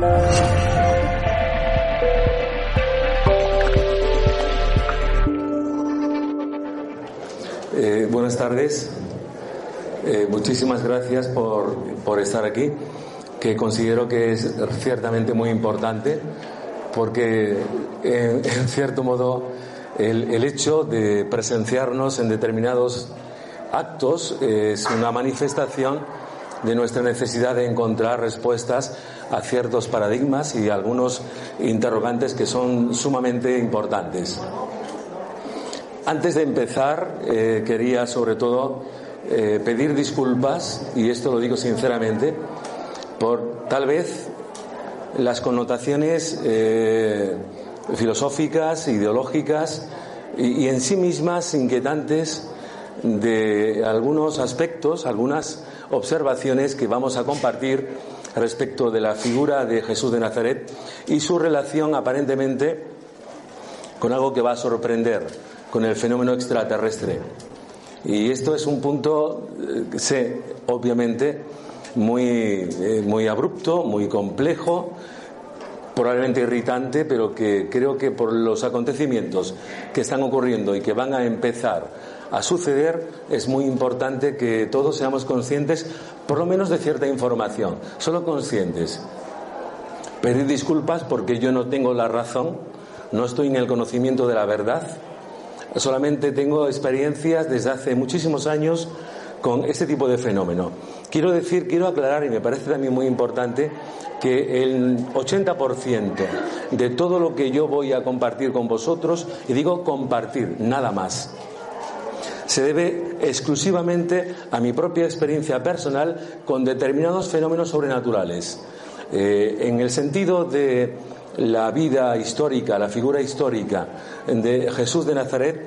Eh, buenas tardes. Eh, muchísimas gracias por, por, estar aquí, que considero que es ciertamente muy importante, porque en, en cierto modo el, el, hecho de presenciarnos en determinados actos es una manifestación de nuestra necesidad de encontrar respuestas a ciertos paradigmas y algunos interrogantes que son sumamente importantes. Antes de empezar, eh, quería sobre todo eh, pedir disculpas, y esto lo digo sinceramente, por tal vez las connotaciones eh, filosóficas, ideológicas y, y, en sí mismas inquietantes de algunos aspectos, algunas observaciones que vamos a compartir respecto de la figura de Jesús de Nazaret y su relación aparentemente con algo que va a sorprender con el fenómeno extraterrestre. Y esto es un punto, eh, sé, obviamente, muy, eh, muy abrupto, muy complejo, probablemente irritante, pero que creo que por los acontecimientos que están ocurriendo y que van a empezar a suceder, es muy importante que todos seamos conscientes, por lo menos de cierta información, solo conscientes. Pedir disculpas porque yo no tengo la razón, no estoy en el conocimiento de la verdad, Solamente tengo experiencias desde hace muchísimos años con este tipo de fenómeno. Quiero decir, quiero aclarar, y me parece también muy importante, que el 80% de todo lo que yo voy a compartir con vosotros, y digo compartir, nada más, se debe exclusivamente a mi propia experiencia personal con determinados fenómenos sobrenaturales. Eh, en el sentido de la vida histórica, la figura histórica de Jesús de Nazaret,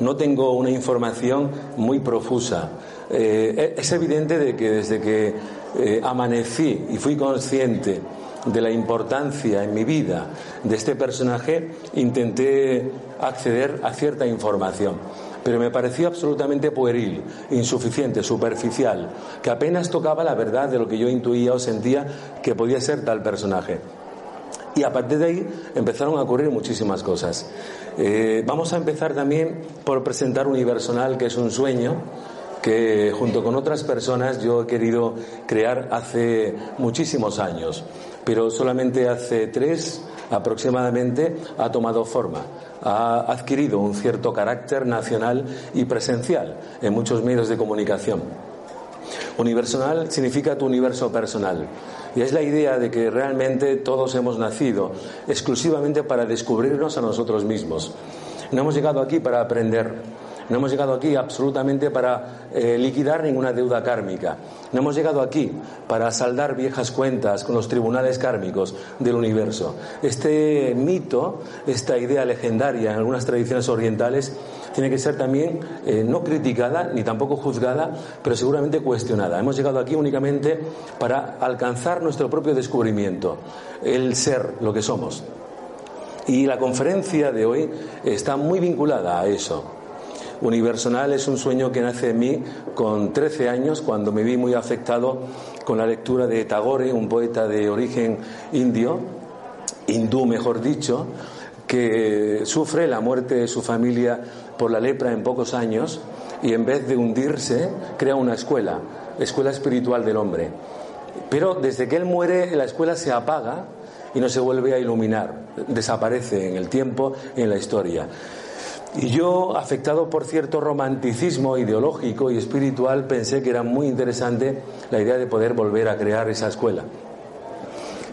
no tengo una información muy profusa. Eh, es evidente de que desde que eh, amanecí y fui consciente de la importancia en mi vida de este personaje, intenté acceder a cierta información. Pero me pareció absolutamente pueril, insuficiente, superficial, que apenas tocaba la verdad de lo que yo intuía o sentía que podía ser tal personaje. Y a partir de ahí empezaron a ocurrir muchísimas cosas. Eh, vamos a empezar también por presentar Universonal, que es un sueño que junto con otras personas yo he querido crear hace muchísimos años, pero solamente hace tres aproximadamente ha tomado forma, ha adquirido un cierto carácter nacional y presencial en muchos medios de comunicación. Universal significa tu universo personal. Y es la idea de que realmente todos hemos nacido exclusivamente para descubrirnos a nosotros mismos. No hemos llegado aquí para aprender, no hemos llegado aquí absolutamente para eh, liquidar ninguna deuda kármica. No hemos llegado aquí para saldar viejas cuentas con los tribunales kármicos del universo. Este mito, esta idea legendaria en algunas tradiciones orientales, tiene que ser también eh, no criticada ni tampoco juzgada, pero seguramente cuestionada. Hemos llegado aquí únicamente para alcanzar nuestro propio descubrimiento, el ser lo que somos. Y la conferencia de hoy está muy vinculada a eso. Universal es un sueño que nace en mí con 13 años, cuando me vi muy afectado con la lectura de Tagore, un poeta de origen indio, hindú mejor dicho, que sufre la muerte de su familia por la lepra en pocos años y en vez de hundirse crea una escuela, escuela espiritual del hombre. Pero desde que él muere la escuela se apaga y no se vuelve a iluminar, desaparece en el tiempo y en la historia. Y yo, afectado por cierto romanticismo ideológico y espiritual, pensé que era muy interesante la idea de poder volver a crear esa escuela.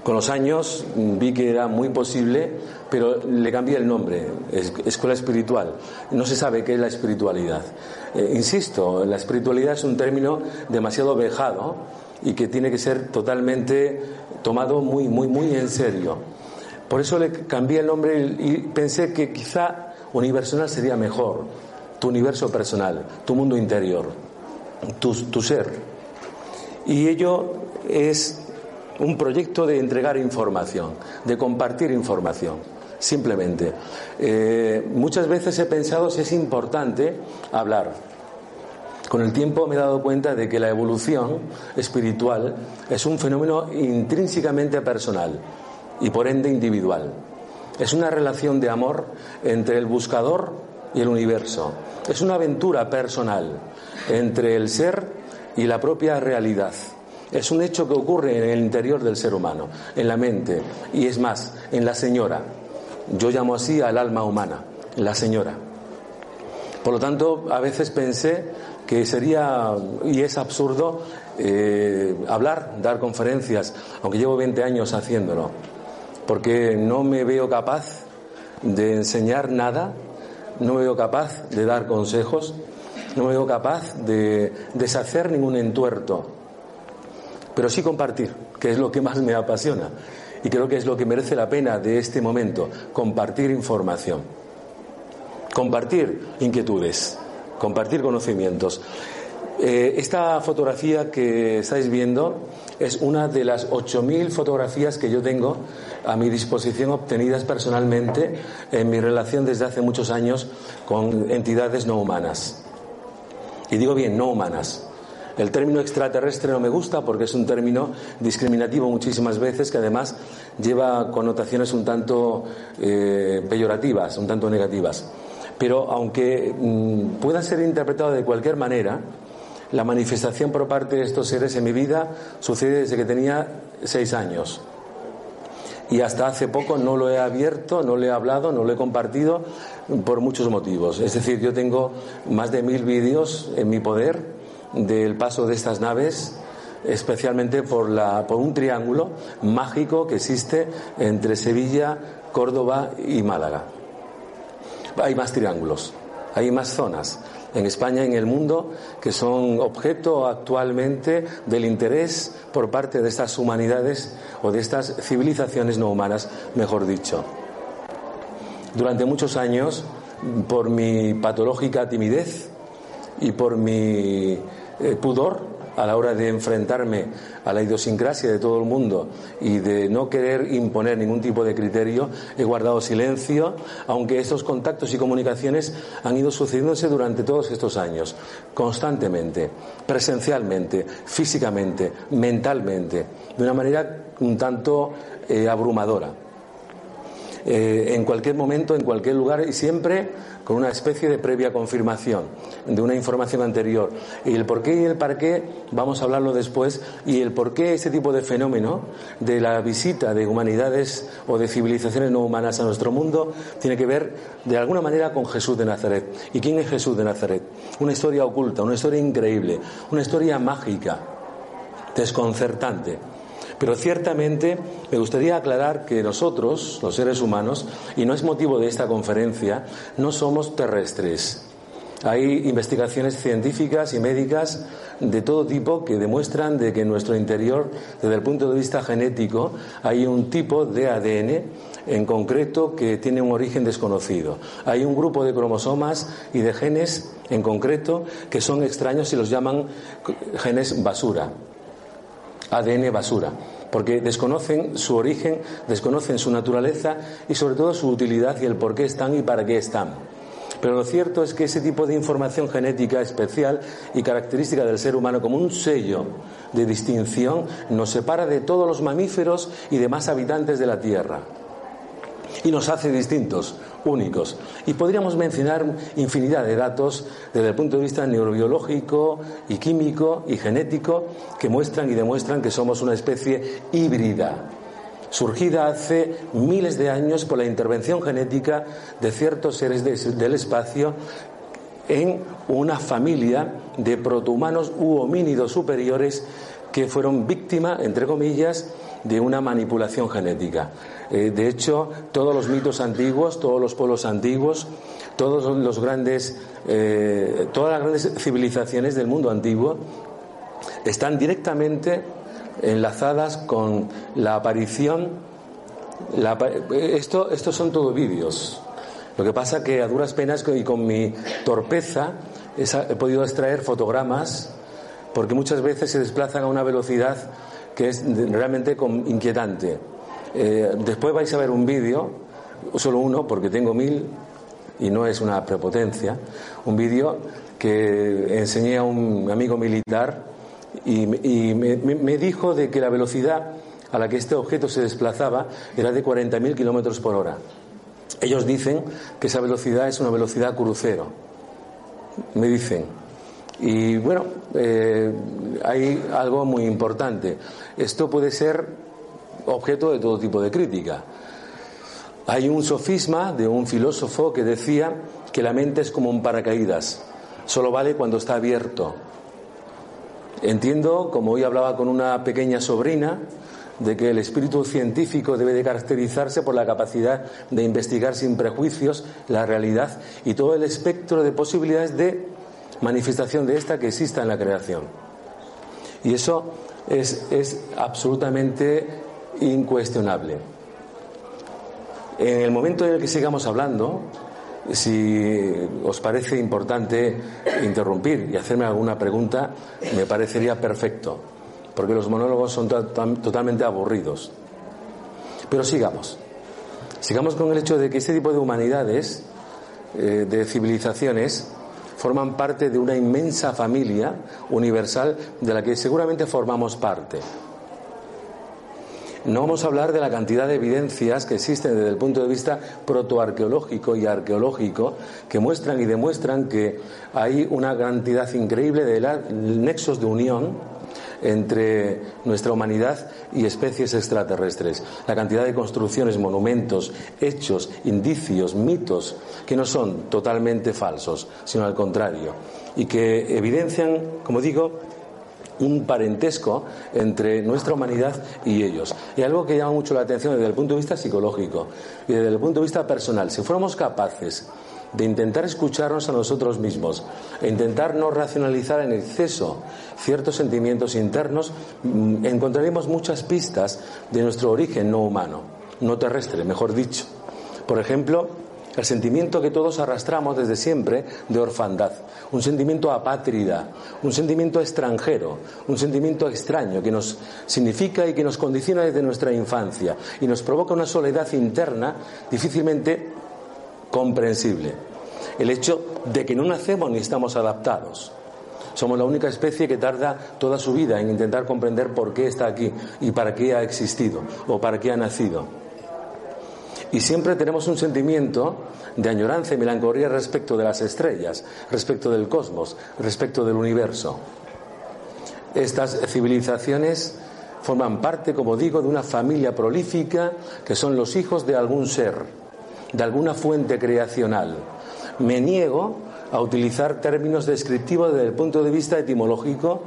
Con los años vi que era muy posible pero le cambié el nombre, escuela espiritual. No se sabe qué es la espiritualidad. Eh, insisto, la espiritualidad es un término demasiado vejado y que tiene que ser totalmente tomado muy, muy, muy en serio. Por eso le cambié el nombre y pensé que quizá universal sería mejor, tu universo personal, tu mundo interior, tu, ser. Y ello es un proyecto de entregar información, de compartir información simplemente. Eh, muchas veces he pensado si es importante hablar, Con el tiempo me he dado cuenta de que la evolución espiritual es un fenómeno intrínsecamente personal y por ende individual. Es una relación de amor entre el buscador y el universo. Es una aventura personal entre el ser y la propia realidad. Es un hecho que ocurre en el interior del ser humano, en la mente, y es más, en la señora. Yo llamo así al alma humana, la señora. Por lo tanto, a veces pensé que sería, y es absurdo, eh, hablar, dar conferencias, aunque llevo 20 años haciéndolo, porque no me veo capaz de enseñar nada, no me veo capaz de dar consejos, no me veo capaz de deshacer ningún entuerto, pero sí compartir, que es lo que más me apasiona y creo que es lo que merece la pena de este momento, compartir información, compartir inquietudes, compartir conocimientos. Eh, esta fotografía que estáis viendo es una de las 8.000 fotografías que yo tengo a mi disposición obtenidas personalmente en mi relación desde hace muchos años con entidades no humanas. Y digo bien, no humanas. El término extraterrestre no me gusta porque es un término discriminativo muchísimas veces que además lleva connotaciones un tanto eh, peyorativas, un tanto negativas. Pero aunque mm, pueda ser interpretado de cualquier manera, la manifestación por parte de estos seres en mi vida sucede desde que tenía seis años. Y hasta hace poco no lo he abierto, no lo he hablado, no lo he compartido por muchos motivos. Es decir, yo tengo más de mil vídeos en mi poder del paso de estas naves, especialmente por, la, por un triángulo mágico que existe entre Sevilla, Córdoba y Málaga. Hay más triángulos, hay más zonas en España y en el mundo que son objeto actualmente del interés por parte de estas humanidades o de estas civilizaciones no humanas, mejor dicho. Durante muchos años, por mi patológica timidez y por mi eh, pudor a la hora de enfrentarme a la idiosincrasia de todo el mundo y de no querer imponer ningún tipo de criterio, he guardado silencio, aunque estos contactos y comunicaciones han ido sucediéndose durante todos estos años, constantemente, presencialmente, físicamente, mentalmente, de una manera un tanto eh, abrumadora. Eh, en cualquier momento, en cualquier lugar y siempre con una especie de previa confirmación de una información anterior. Y el por qué y el para qué vamos a hablarlo después y el por qué ese tipo de fenómeno de la visita de humanidades o de civilizaciones no humanas a nuestro mundo tiene que ver de alguna manera con Jesús de Nazaret. ¿Y quién es Jesús de Nazaret? Una historia oculta, una historia increíble, una historia mágica, desconcertante pero ciertamente me gustaría aclarar que nosotros, los seres humanos, y no es motivo de esta conferencia, no somos terrestres. Hay investigaciones científicas y médicas de todo tipo que demuestran de que en nuestro interior, desde el punto de vista genético, hay un tipo de ADN en concreto que tiene un origen desconocido. Hay un grupo de cromosomas y de genes en concreto que son extraños y los llaman genes basura. ADN basura, porque desconocen su origen, desconocen su naturaleza y sobre todo su utilidad y el por qué están y para qué están. Pero lo cierto es que ese tipo de información genética especial y característica del ser humano como un sello de distinción nos separa de todos los mamíferos y demás habitantes de la Tierra y nos hace distintos, únicos. Y podríamos mencionar infinidad de datos desde el punto de vista neurobiológico y químico y genético que muestran y demuestran que somos una especie híbrida, surgida hace miles de años por la intervención genética de ciertos seres del espacio en una familia de protohumanos u homínidos superiores que fueron víctimas, entre comillas, de una manipulación genética. Eh, de hecho, todos los mitos antiguos, todos los pueblos antiguos, todos los grandes, eh, todas las grandes civilizaciones del mundo antiguo están directamente enlazadas con la aparición. esto, estos son todos vídeos. Lo que pasa que a duras penas y con mi torpeza he podido extraer fotogramas porque muchas veces se desplazan a una velocidad que es realmente inquietante. Eh, después vais a ver un vídeo, solo uno, porque tengo mil y no es una prepotencia, un vídeo que enseñé a un amigo militar y, me, dijo de que la velocidad a la que este objeto se desplazaba era de 40.000 kilómetros por hora. Ellos dicen que esa velocidad es una velocidad crucero. Me dicen. Y bueno, eh, hay algo muy importante. Esto puede ser objeto de todo tipo de crítica. Hay un sofisma de un filósofo que decía que la mente es como un paracaídas, solo vale cuando está abierto. Entiendo, como hoy hablaba con una pequeña sobrina, de que el espíritu científico debe de caracterizarse por la capacidad de investigar sin prejuicios la realidad y todo el espectro de posibilidades de manifestación de esta que exista en la creación. Y eso es, es absolutamente incuestionable. En el momento en el que sigamos hablando, si os parece importante interrumpir y hacerme alguna pregunta, me parecería perfecto, porque los monólogos son totalmente aburridos. Pero sigamos. Sigamos con el hecho de que este tipo de humanidades, eh, de civilizaciones, forman parte de una inmensa familia universal de la que seguramente formamos parte. No vamos a hablar de la cantidad de evidencias que existen desde el punto de vista protoarqueológico y arqueológico que muestran y demuestran que hay una cantidad increíble de nexos de unión entre nuestra humanidad y especies extraterrestres. La cantidad de construcciones, monumentos, hechos, indicios, mitos, que no son totalmente falsos, sino al contrario, y que evidencian, como digo, un parentesco entre nuestra humanidad y ellos. Y algo que llama mucho la atención desde el punto de vista psicológico y desde el punto de vista personal. Si fuéramos capaces de intentar escucharnos a nosotros mismos e intentar no racionalizar en exceso ciertos sentimientos internos, mm, encontraremos muchas pistas de nuestro origen no humano, no terrestre, mejor dicho. Por ejemplo, el sentimiento que todos arrastramos desde siempre de orfandad, un sentimiento apátrida, un sentimiento extranjero, un sentimiento extraño que nos significa y que nos condiciona desde nuestra infancia y nos provoca una soledad interna difícilmente comprensible. El hecho de que no nacemos ni estamos adaptados. Somos la única especie que tarda toda su vida en intentar comprender por qué está aquí y para qué ha existido o para qué ha nacido. Y siempre tenemos un sentimiento de añoranza y melancolía respecto de las estrellas, respecto del cosmos, respecto del universo. Estas civilizaciones forman parte, como digo, de una familia prolífica que son los hijos de algún ser, de alguna fuente creacional. Me niego a utilizar términos descriptivos desde el punto de vista etimológico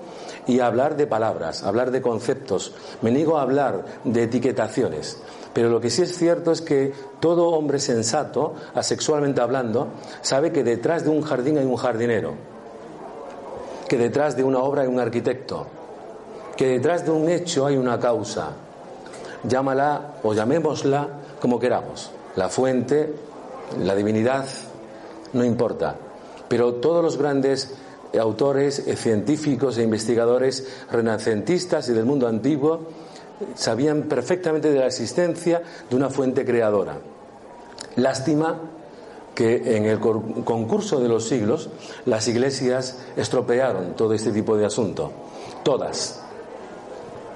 y a hablar de palabras, hablar de conceptos. Me niego a hablar de etiquetaciones. Pero lo que sí es cierto es que todo hombre sensato, asexualmente hablando, sabe que detrás de un jardín hay un jardinero, que detrás de una obra hay un arquitecto, que detrás de un hecho hay una causa. Llámala o llamémosla como queramos, la fuente, la divinidad, no importa. Pero todos los grandes autores, científicos e investigadores renacentistas y del mundo antiguo sabían perfectamente de la existencia de una fuente creadora. Lástima que en el concurso de los siglos las iglesias estropearon todo este tipo de asunto. Todas.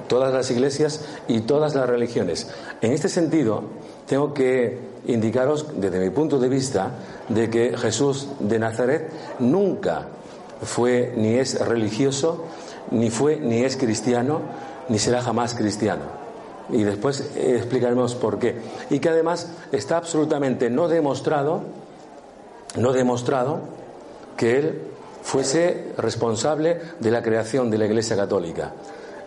Todas las iglesias y todas las religiones. En este sentido, tengo que indicaros, desde mi punto de vista, de que Jesús de Nazaret nunca fue ni es religioso, ni fue ni es cristiano, ni será jamás cristiano. Y después explicaremos por qué. Y que además está absolutamente no demostrado, no demostrado que él fuese responsable de la creación de la Iglesia Católica.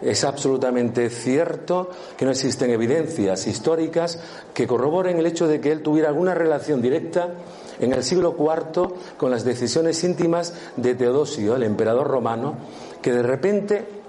Es absolutamente cierto que no existen evidencias históricas que corroboren el hecho de que él tuviera alguna relación directa en el siglo IV con las decisiones íntimas de Teodosio, el emperador romano, que de repente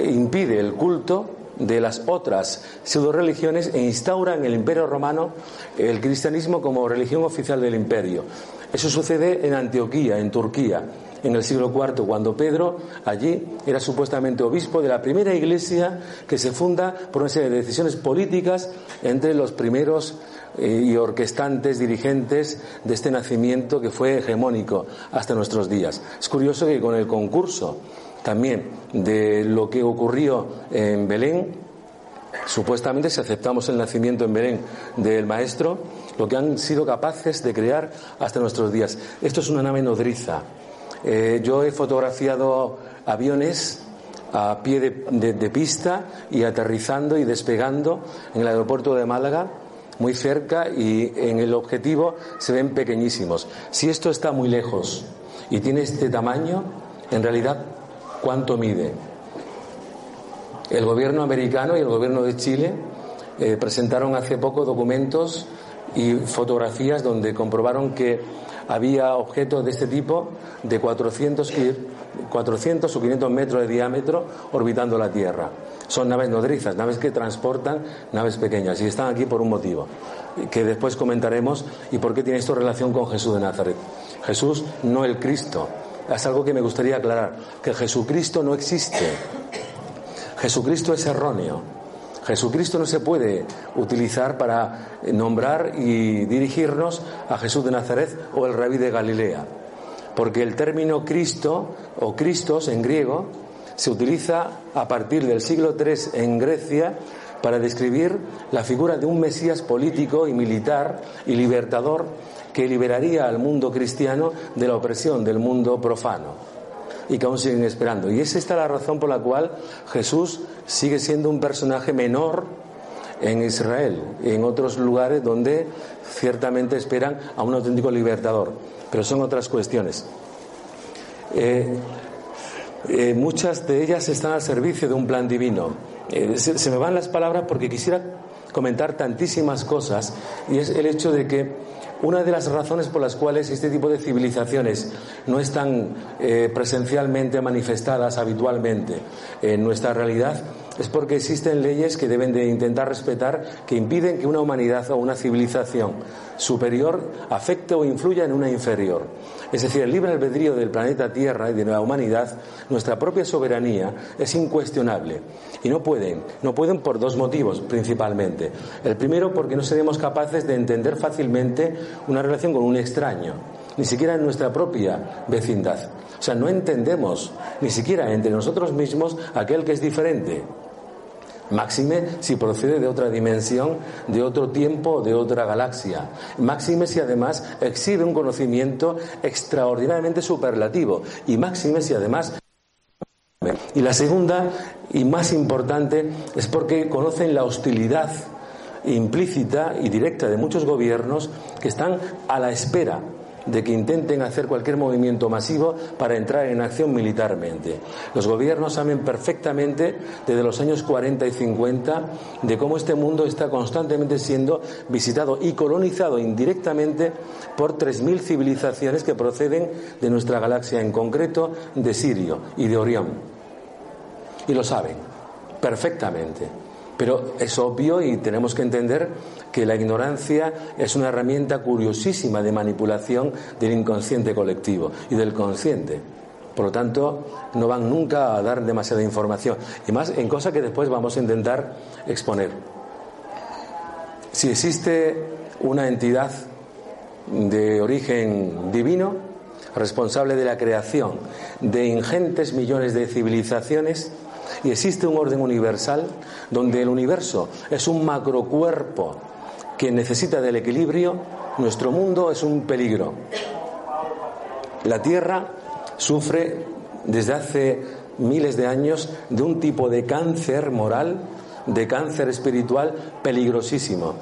impide el culto de las otras pseudo religiones e instaura en el Imperio Romano el cristianismo como religión oficial del imperio. Eso sucede en Antioquía, en Turquía, en el siglo IV, cuando Pedro allí era supuestamente obispo de la primera iglesia que se funda por una serie de decisiones políticas entre los primeros eh, y orquestantes, dirigentes de este nacimiento que fue hegemónico hasta nuestros días. Es curioso que con el concurso también de lo que ocurrió en Belén, supuestamente si aceptamos el nacimiento en Belén del maestro, lo que han sido capaces de crear hasta nuestros días. Esto es una nave nodriza. Eh, yo he fotografiado aviones a pie de, pista y aterrizando y despegando en el aeropuerto de Málaga, muy cerca, y en el objetivo se ven pequeñísimos. Si esto está muy lejos y tiene este tamaño, en realidad, ¿cuánto mide? El gobierno americano y el gobierno de Chile eh, presentaron hace poco documentos y fotografías donde comprobaron que había objetos de este tipo de 400, 400 o 500 metros de diámetro orbitando la Tierra. Son naves nodrizas, naves que transportan naves pequeñas y están aquí por un motivo que después comentaremos y por qué tiene esto relación con Jesús de Nazaret. Jesús, no el Cristo. Es algo que me gustaría aclarar, que Jesucristo no existe. Jesucristo es erróneo. Jesucristo no se puede utilizar para nombrar y dirigirnos a Jesús de Nazaret o el rabí de Galilea, porque el término Cristo o Cristos en griego se utiliza a partir del siglo III en Grecia para describir la figura de un Mesías político y militar y libertador que liberaría al mundo cristiano de la opresión del mundo profano y que aún siguen esperando. Y es esta la razón por la cual Jesús sigue siendo un personaje menor en Israel y en otros lugares donde ciertamente esperan a un auténtico libertador. Pero son otras cuestiones. Eh, eh, muchas de ellas están al servicio de un plan divino. Eh, se me van las palabras porque quisiera comentar tantísimas cosas y es el hecho de que una de las razones por las cuales este tipo de civilizaciones no están eh, presencialmente manifestadas habitualmente en nuestra realidad es porque existen leyes que deben de intentar respetar que impiden que una humanidad o una civilización superior afecte o influya en una inferior. Es decir, el libre albedrío del planeta Tierra y de la humanidad, nuestra propia soberanía, es incuestionable. Y no pueden, no pueden por dos motivos principalmente. El primero, porque no seremos capaces de entender fácilmente una relación con un extraño, ni siquiera en nuestra propia vecindad. O sea, no entendemos ni siquiera entre nosotros mismos aquel que es diferente. Máxime si procede de otra dimensión, de otro tiempo, de otra galaxia. Máxime si además exhibe un conocimiento extraordinariamente superlativo. Y máxime si además. Y la segunda y más importante es porque conocen la hostilidad implícita y directa de muchos gobiernos que están a la espera de que intenten hacer cualquier movimiento masivo para entrar en acción militarmente. Los gobiernos saben perfectamente desde los años 40 y 50 de cómo este mundo está constantemente siendo visitado y colonizado indirectamente por 3.000 civilizaciones que proceden de nuestra galaxia, en concreto de Sirio y de Orión. Y lo saben perfectamente. Pero es obvio y tenemos que entender que la ignorancia es una herramienta curiosísima de manipulación del inconsciente colectivo y del consciente. Por lo tanto, no van nunca a dar demasiada información. Y más en cosas que después vamos a intentar exponer. Si existe una entidad de origen divino, responsable de la creación de ingentes millones de civilizaciones, y existe un orden universal donde el universo es un macrocuerpo que necesita del equilibrio, nuestro mundo es un peligro. La Tierra sufre desde hace miles de años de un tipo de cáncer moral, de cáncer espiritual peligrosísimo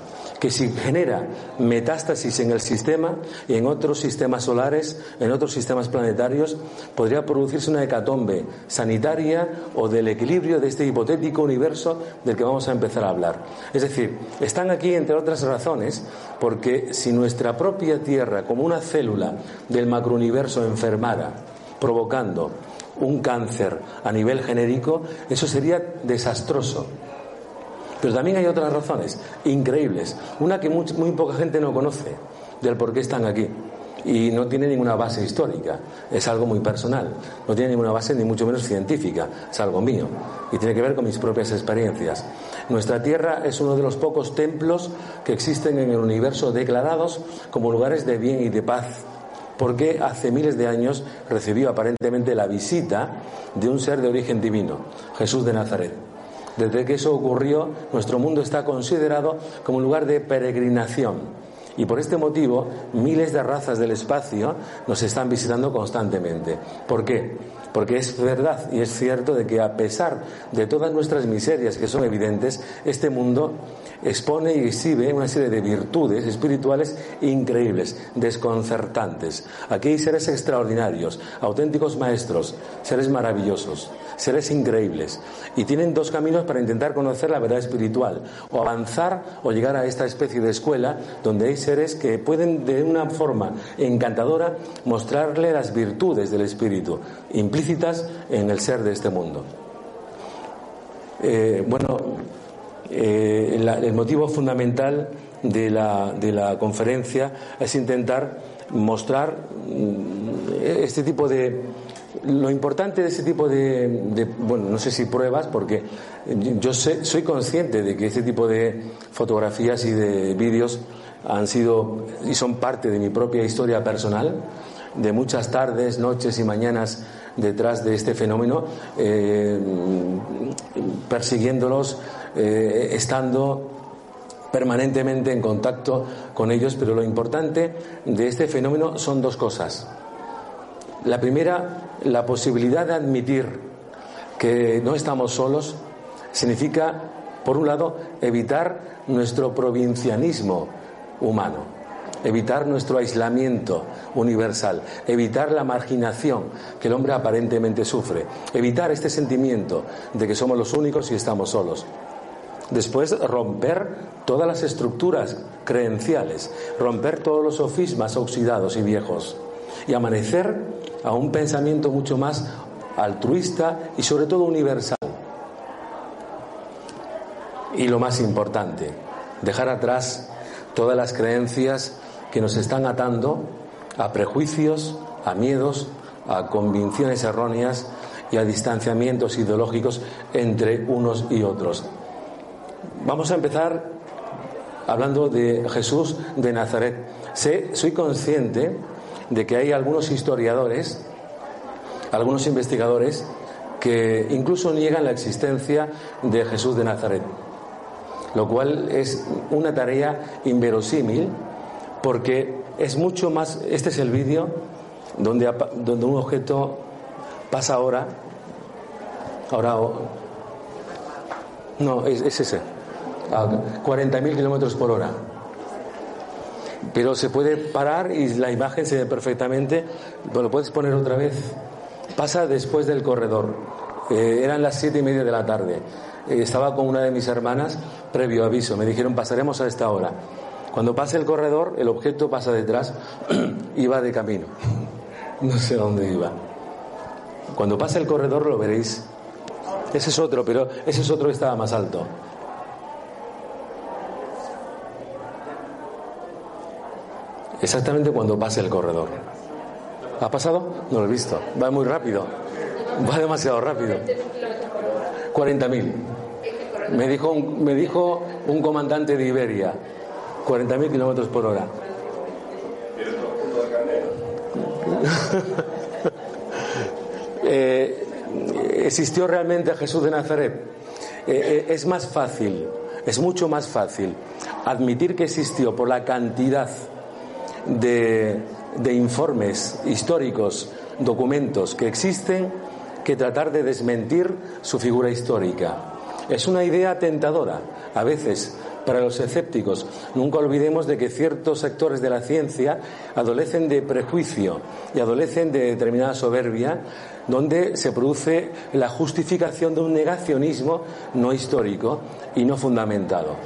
que si genera metástasis en el sistema y en otros sistemas solares, en otros sistemas planetarios, podría producirse una hecatombe sanitaria o del equilibrio de este hipotético universo del que vamos a empezar a hablar. Es decir, están aquí, entre otras razones, porque si nuestra propia Tierra, como una célula del macrouniverso, enfermara, provocando un cáncer a nivel genérico, eso sería desastroso pero también hay otras razones increíbles. Una que muy, poca gente no conoce del por qué están aquí. y no tiene ninguna base histórica, es algo muy personal, no tiene ninguna base ni mucho menos científica, es algo mío y tiene que ver con mis propias experiencias. Nuestra Tierra es uno de los pocos templos que existen en el universo declarados como lugares de bien y de paz, porque hace miles de años recibió aparentemente la visita de un ser de origen divino, Jesús de Nazaret. Desde que eso ocurrió, nuestro mundo está considerado como un lugar de peregrinación y por este motivo, miles de razas del espacio nos están visitando constantemente. ¿Por qué? Porque es verdad y es cierto de que a pesar de todas nuestras miserias que son evidentes, este mundo expone y exhibe una serie de virtudes espirituales increíbles, desconcertantes. Aquí hay seres extraordinarios, auténticos maestros, seres maravillosos, seres increíbles. Y tienen dos caminos para intentar conocer la verdad espiritual, o avanzar o llegar a esta especie de escuela donde hay seres que pueden de una forma encantadora mostrarle las virtudes del espíritu implícitas en el ser de este mundo. Eh, bueno, eh, el motivo fundamental de la, de la conferencia es intentar mostrar mm, este tipo de, lo importante de este tipo de, bueno, no sé si pruebas, porque yo soy consciente de que este tipo de fotografías y de vídeos han sido y son parte de mi propia historia personal, de muchas tardes, noches y mañanas detrás de este fenómeno, eh, persiguiéndolos, eh, estando permanentemente en contacto con ellos, pero lo importante de este fenómeno son dos cosas. La primera, la posibilidad de admitir que no estamos solos, significa, por un lado, evitar nuestro provincianismo humano, evitar nuestro aislamiento universal, evitar la marginación que el hombre aparentemente sufre, evitar este sentimiento de que somos los únicos y estamos solos. Después, romper todas las estructuras creenciales, romper todos los sofismas oxidados y viejos y amanecer a un pensamiento mucho más altruista y sobre todo universal. Y lo más importante, dejar atrás todas las creencias que nos están atando a prejuicios, a miedos, a convicciones erróneas y a distanciamientos ideológicos entre unos y otros. Vamos a empezar hablando de Jesús de Nazaret. Sé, soy consciente de que hay algunos historiadores, algunos investigadores, que incluso niegan la existencia de Jesús de Nazaret, lo cual es una tarea inverosímil porque es mucho más, este es el vídeo donde, donde un objeto pasa ahora, ahora, no, es, ese, a 40.000 kilómetros por hora. Pero se puede parar y la imagen se ve perfectamente, lo puedes poner otra vez. Pasa después del corredor. Eh, eran las siete y media de la tarde. Eh, estaba con una de mis hermanas, previo aviso. Me dijeron, pasaremos a esta hora. Cuando pase el corredor, el objeto pasa detrás y va de camino. No sé dónde iba. Cuando pase el corredor lo veréis. Ese es otro, pero ese es otro que estaba más alto. Exactamente cuando pase el corredor. ¿Ha pasado? No lo he visto. Va muy rápido. Va demasiado rápido. 40.000. Me dijo, me dijo un comandante de Iberia. 40.000 kilómetros por hora. Eh, ¿Existió realmente Jesús de Nazaret? Eh, eh, es más fácil, es mucho más fácil admitir que existió por la cantidad de, informes históricos, documentos que existen, que tratar de desmentir su figura histórica. Es una idea tentadora, a veces, para los escépticos. Nunca olvidemos de que ciertos sectores de la ciencia adolecen de prejuicio y adolecen de determinada soberbia, donde se produce la justificación de un negacionismo no histórico y no fundamentado.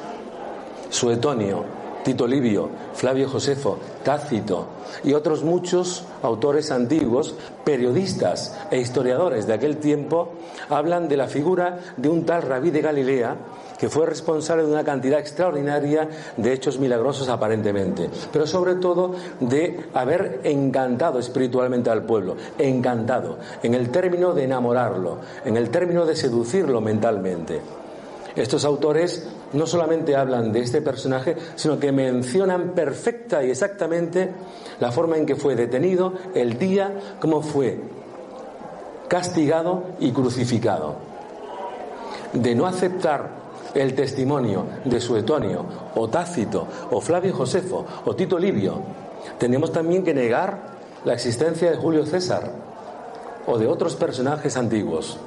Suetonio, Tito Livio, Flavio Josefo, Tácito y otros muchos autores antiguos, periodistas e historiadores de aquel tiempo, hablan de la figura de un tal rabí de Galilea que fue responsable de una cantidad extraordinaria de hechos milagrosos aparentemente, pero sobre todo de haber encantado espiritualmente al pueblo, encantado, en el término de enamorarlo, en el término de seducirlo mentalmente. Estos autores no solamente hablan de este personaje, sino que mencionan perfecta y exactamente la forma en que fue detenido, el día, cómo fue castigado y crucificado. De no aceptar el testimonio de Suetonio o Tácito o Flavio Josefo o Tito Livio, tenemos también que negar la existencia de Julio César o de otros personajes antiguos,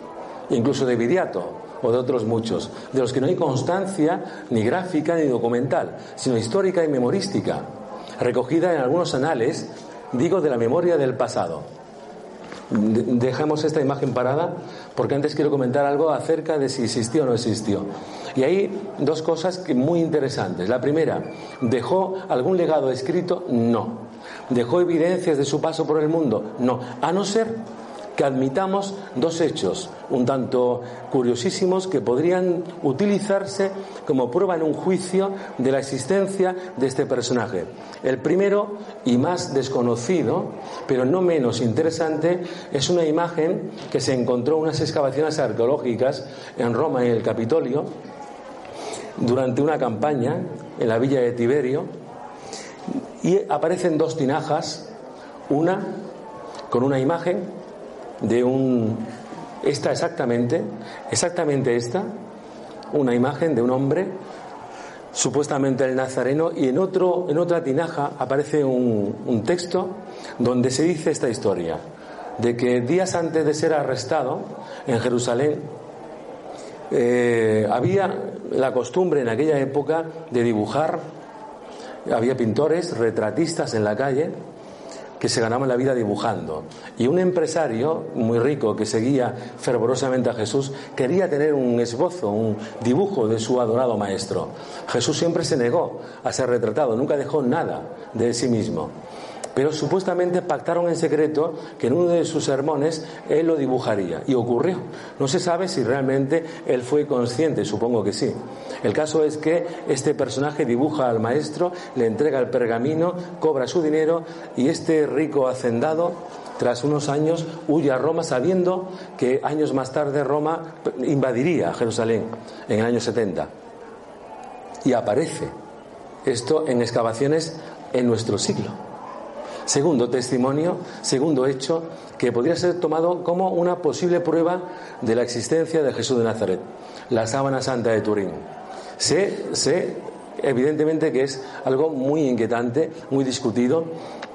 incluso de Viriato o de otros muchos, de los que no hay constancia ni gráfica ni documental, sino histórica y memorística, recogida en algunos anales, digo, de la memoria del pasado. Dejamos esta imagen parada porque antes quiero comentar algo acerca de si existió o no existió. Y hay dos cosas muy interesantes. La primera, ¿dejó algún legado escrito? No. ¿Dejó evidencias de su paso por el mundo? No. A no ser que admitamos dos hechos un tanto curiosísimos que podrían utilizarse como prueba en un juicio de la existencia de este personaje. El primero y más desconocido, pero no menos interesante, es una imagen que se encontró en unas excavaciones arqueológicas en Roma, en el Capitolio, durante una campaña en la villa de Tiberio, y aparecen dos tinajas, una con una imagen de un esta exactamente, exactamente esta, una imagen de un hombre, supuestamente el nazareno, y en otro, en otra tinaja aparece un, texto donde se dice esta historia, de que días antes de ser arrestado en Jerusalén, eh, había la costumbre en aquella época de dibujar, había pintores, retratistas en la calle, que se ganaba la vida dibujando. Y un empresario muy rico que seguía fervorosamente a Jesús quería tener un esbozo, un dibujo de su adorado maestro. Jesús siempre se negó a ser retratado, nunca dejó nada de sí mismo pero supuestamente pactaron en secreto que en uno de sus sermones él lo dibujaría. Y ocurrió. No se sabe si realmente él fue consciente, supongo que sí. El caso es que este personaje dibuja al maestro, le entrega el pergamino, cobra su dinero y este rico hacendado tras unos años huye a Roma sabiendo que años más tarde Roma invadiría Jerusalén en el año 70. Y aparece esto en excavaciones en nuestro siglo. Segundo testimonio, segundo hecho, que podría ser tomado como una posible prueba de la existencia de Jesús de Nazaret, la sábana santa de Turín. Sé, sé evidentemente que es algo muy inquietante, muy discutido,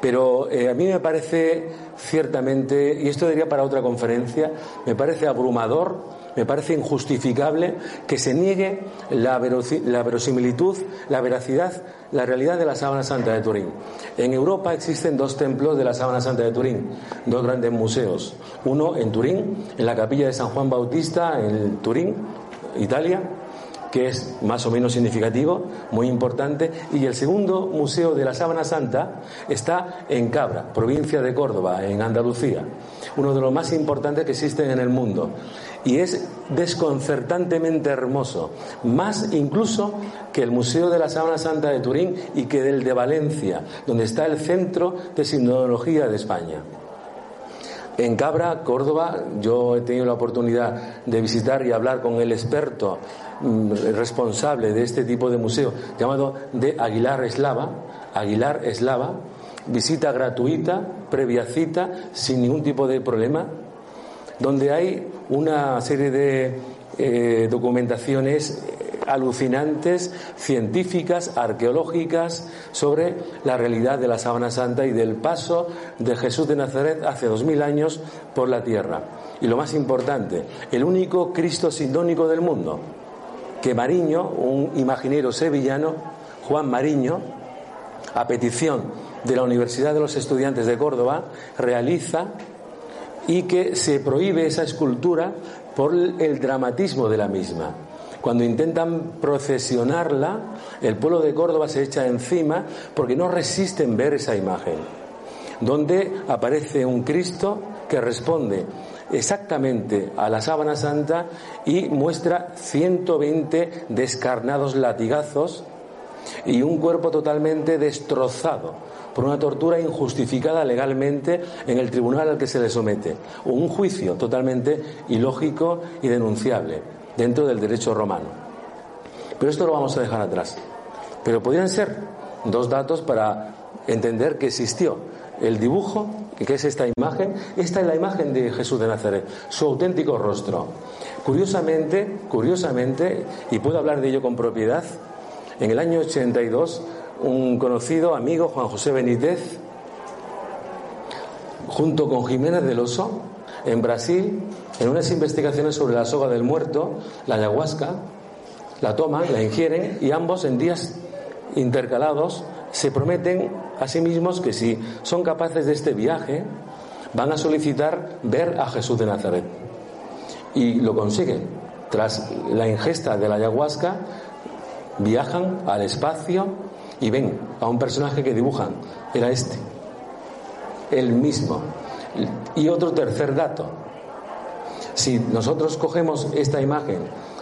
pero eh, a mí me parece ciertamente, y esto diría para otra conferencia, me parece abrumador me parece injustificable que se niegue la, verosimilitud, la veracidad, la realidad de la Sábana Santa de Turín. En Europa existen dos templos de la Sábana Santa de Turín, dos grandes museos. Uno en Turín, en la capilla de San Juan Bautista, en Turín, Italia, que es más o menos significativo, muy importante, y el segundo museo de la Sábana Santa está en Cabra, provincia de Córdoba, en Andalucía, uno de los más importantes que existen en el mundo. Y es desconcertantemente hermoso, más incluso que el Museo de la Sábana Santa de Turín y que del de Valencia, donde está el Centro de Sinología de España. En Cabra, Córdoba, yo he tenido la oportunidad de visitar y hablar con el experto mm, responsable de este tipo de museo, llamado de Aguilar Eslava, Aguilar Eslava, visita gratuita, previa cita, sin ningún tipo de problema, donde hay una serie de eh, documentaciones alucinantes, científicas, arqueológicas, sobre la realidad de la Sábana Santa y del paso de Jesús de Nazaret hace dos mil años por la tierra. Y lo más importante, el único Cristo sindónico del mundo, que Mariño, un imaginero sevillano, Juan Mariño, a petición de la Universidad de los Estudiantes de Córdoba, realiza y que se prohíbe esa escultura por el dramatismo de la misma. Cuando intentan procesionarla, el pueblo de Córdoba se echa encima porque no resisten ver esa imagen, donde aparece un Cristo que responde exactamente a la sábana santa y muestra 120 descarnados latigazos y un cuerpo totalmente destrozado por una tortura injustificada legalmente en el tribunal al que se le somete, un juicio totalmente ilógico y denunciable dentro del derecho romano. Pero esto lo vamos a dejar atrás. Pero podrían ser dos datos para entender que existió el dibujo, que es esta imagen, esta es la imagen de Jesús de Nazaret, su auténtico rostro. Curiosamente, curiosamente, y puedo hablar de ello con propiedad, en el año 82, un conocido amigo, Juan José Benítez, junto con Jiménez del Oso, en Brasil, en unas investigaciones sobre la soga del muerto, la ayahuasca, la toman, la ingieren y ambos en días intercalados se prometen a sí mismos que si son capaces de este viaje, van a solicitar ver a Jesús de Nazaret. Y lo consiguen. Tras la ingesta de la ayahuasca, viajan al espacio y ven a un personaje que dibujan. Era este. El mismo. Y otro tercer dato. Si nosotros cogemos esta imagen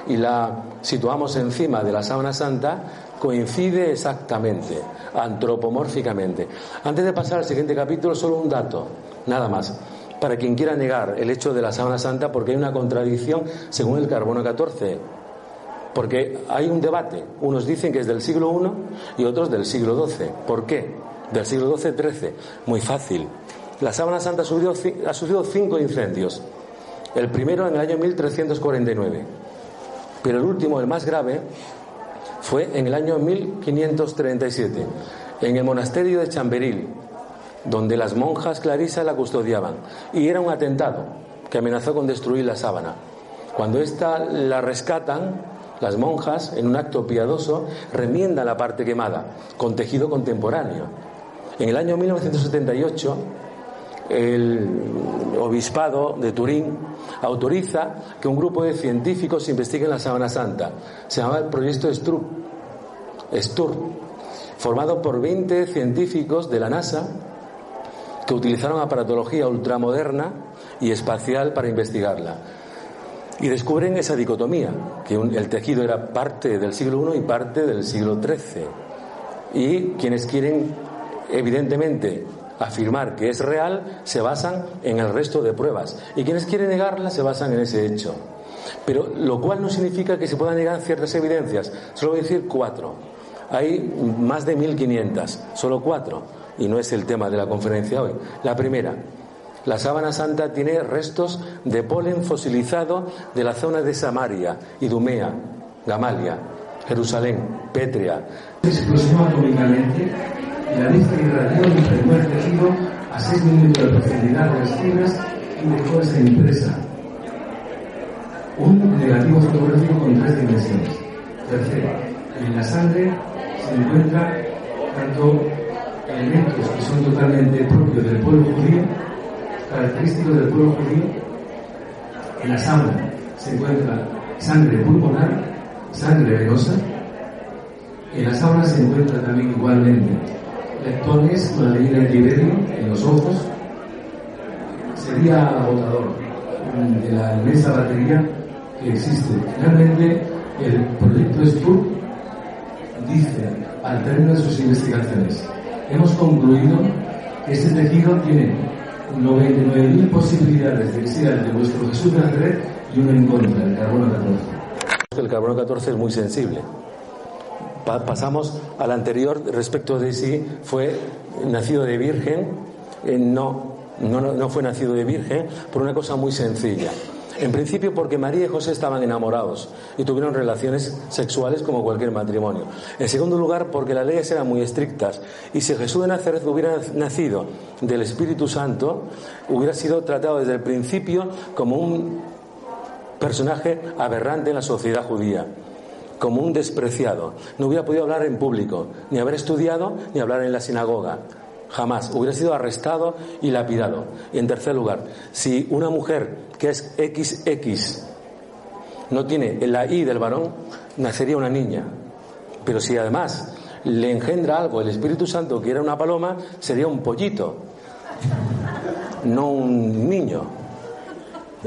y la situamos encima de la sábana santa, coincide exactamente, antropomórficamente. Antes de pasar al siguiente capítulo, solo un dato, nada más, para quien quiera negar el hecho de la sábana santa, porque hay una contradicción según el carbono 14. Porque hay un debate, unos dicen que es del siglo I y otros del siglo XII. ¿Por qué? Del siglo XII-XIII. Muy fácil. La sábana santa ha sufrido, cinco incendios. El primero en el año 1349. Pero el último, el más grave, fue en el año 1537, en el monasterio de Chamberil, donde las monjas clarisas la custodiaban. Y era un atentado que amenazó con destruir la sábana. Cuando ésta la rescatan, las monjas, en un acto piadoso, remiendan la parte quemada con tejido contemporáneo. En el año 1978, el obispado de Turín autoriza que un grupo de científicos investiguen la sábana santa. Se llama el proyecto STUR, STUR formado por 20 científicos de la NASA que utilizaron aparatología ultramoderna y espacial para investigarla. Y descubren esa dicotomía, que el tejido era parte del siglo I y parte del siglo XIII. Y quienes quieren, evidentemente, afirmar que es real se basan en el resto de pruebas y quienes quieren negarla se basan en ese hecho. Pero lo cual no significa que se puedan negar ciertas evidencias. Solo voy a decir cuatro. Hay más de 1500, solo cuatro. Y no es el tema de la conferencia hoy. La primera, la sábana santa tiene restos de polen fosilizado de la zona de Samaria, Idumea, Gamalia, Jerusalén, Petria. Explosión atómicamente la lista irradió impregnó el tejido a 6 minutos de profundidad de las fibras y dejó esa impresa. Un negativo fotográfico con tres dimensiones. Tercero, en la sangre se encuentra tanto elementos que son totalmente propios del pueblo judío, característicos del pueblo judío. En la sangre se encuentra sangre pulmonar, sangre venosa. En la sábana se encuentra también igualmente lectores con la línea de Tiberio en los ojos, sería agotador de la inmensa batería que existe. Realmente el proyecto STUR dice, al término de sus investigaciones, hemos concluido que este tejido tiene 99.000 posibilidades de existir ante vuestro Jesús de Nazaret y uno en contra, el carbono 14. El carbono 14 es muy sensible pasamos al anterior respecto de si fue nacido de virgen. Eh, no, no, no fue nacido de virgen por una cosa muy sencilla. En principio porque María y José estaban enamorados y tuvieron relaciones sexuales como cualquier matrimonio. En segundo lugar porque las leyes eran muy estrictas y si Jesús de Nazaret hubiera nacido del Espíritu Santo, hubiera sido tratado desde el principio como un personaje aberrante en la sociedad judía como un despreciado. No hubiera podido hablar en público, ni haber estudiado, ni hablar en la sinagoga. Jamás. Hubiera sido arrestado y lapidado. Y en tercer lugar, si una mujer que es XX no tiene la I del varón, nacería una niña. Pero si además le engendra algo el Espíritu Santo, que era una paloma, sería un pollito, no un niño,